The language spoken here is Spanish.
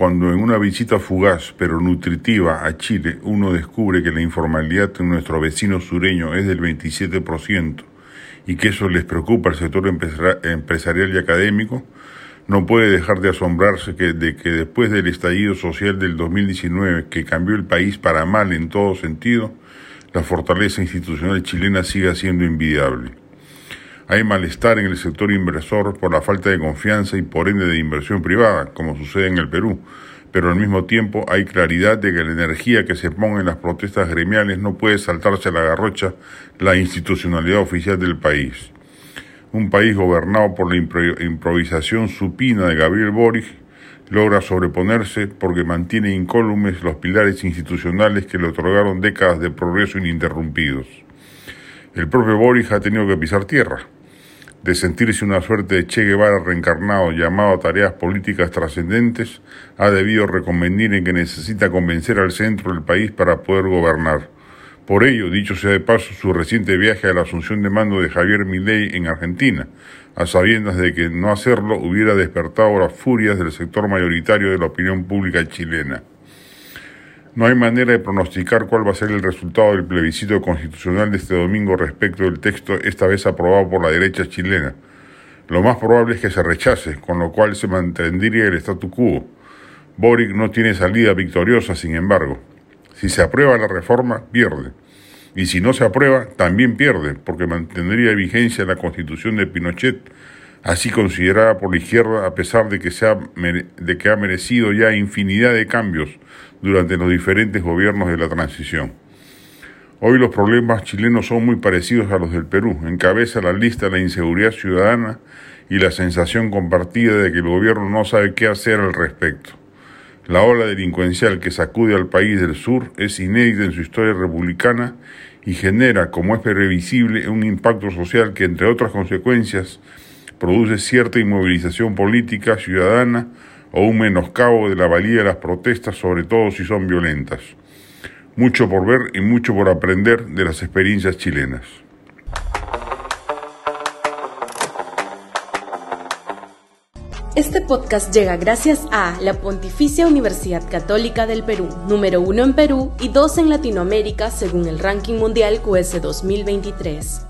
cuando en una visita fugaz pero nutritiva a Chile uno descubre que la informalidad en nuestro vecino sureño es del 27% y que eso les preocupa al sector empresarial y académico, no puede dejar de asombrarse que, de que después del estallido social del 2019 que cambió el país para mal en todo sentido, la fortaleza institucional chilena siga siendo envidiable. Hay malestar en el sector inversor por la falta de confianza y por ende de inversión privada, como sucede en el Perú, pero al mismo tiempo hay claridad de que la energía que se ponga en las protestas gremiales no puede saltarse a la garrocha la institucionalidad oficial del país. Un país gobernado por la improvisación supina de Gabriel Boric logra sobreponerse porque mantiene incólumes los pilares institucionales que le otorgaron décadas de progreso ininterrumpidos. El propio Boric ha tenido que pisar tierra de sentirse una suerte de Che Guevara reencarnado llamado a tareas políticas trascendentes, ha debido reconvenir en que necesita convencer al centro del país para poder gobernar. Por ello, dicho sea de paso, su reciente viaje a la asunción de mando de Javier Milei en Argentina, a sabiendas de que no hacerlo hubiera despertado las furias del sector mayoritario de la opinión pública chilena. No hay manera de pronosticar cuál va a ser el resultado del plebiscito constitucional de este domingo respecto del texto esta vez aprobado por la derecha chilena. Lo más probable es que se rechace, con lo cual se mantendría el statu quo. Boric no tiene salida victoriosa, sin embargo. Si se aprueba la reforma, pierde. Y si no se aprueba, también pierde, porque mantendría vigencia la constitución de Pinochet, así considerada por la izquierda a pesar de que, se ha, de que ha merecido ya infinidad de cambios durante los diferentes gobiernos de la transición. Hoy los problemas chilenos son muy parecidos a los del Perú. Encabeza la lista la inseguridad ciudadana y la sensación compartida de que el gobierno no sabe qué hacer al respecto. La ola delincuencial que sacude al país del sur es inédita en su historia republicana y genera, como es previsible, un impacto social que, entre otras consecuencias, produce cierta inmovilización política ciudadana o un menoscabo de la valía de las protestas, sobre todo si son violentas. Mucho por ver y mucho por aprender de las experiencias chilenas. Este podcast llega gracias a la Pontificia Universidad Católica del Perú, número uno en Perú y dos en Latinoamérica según el ranking mundial QS 2023.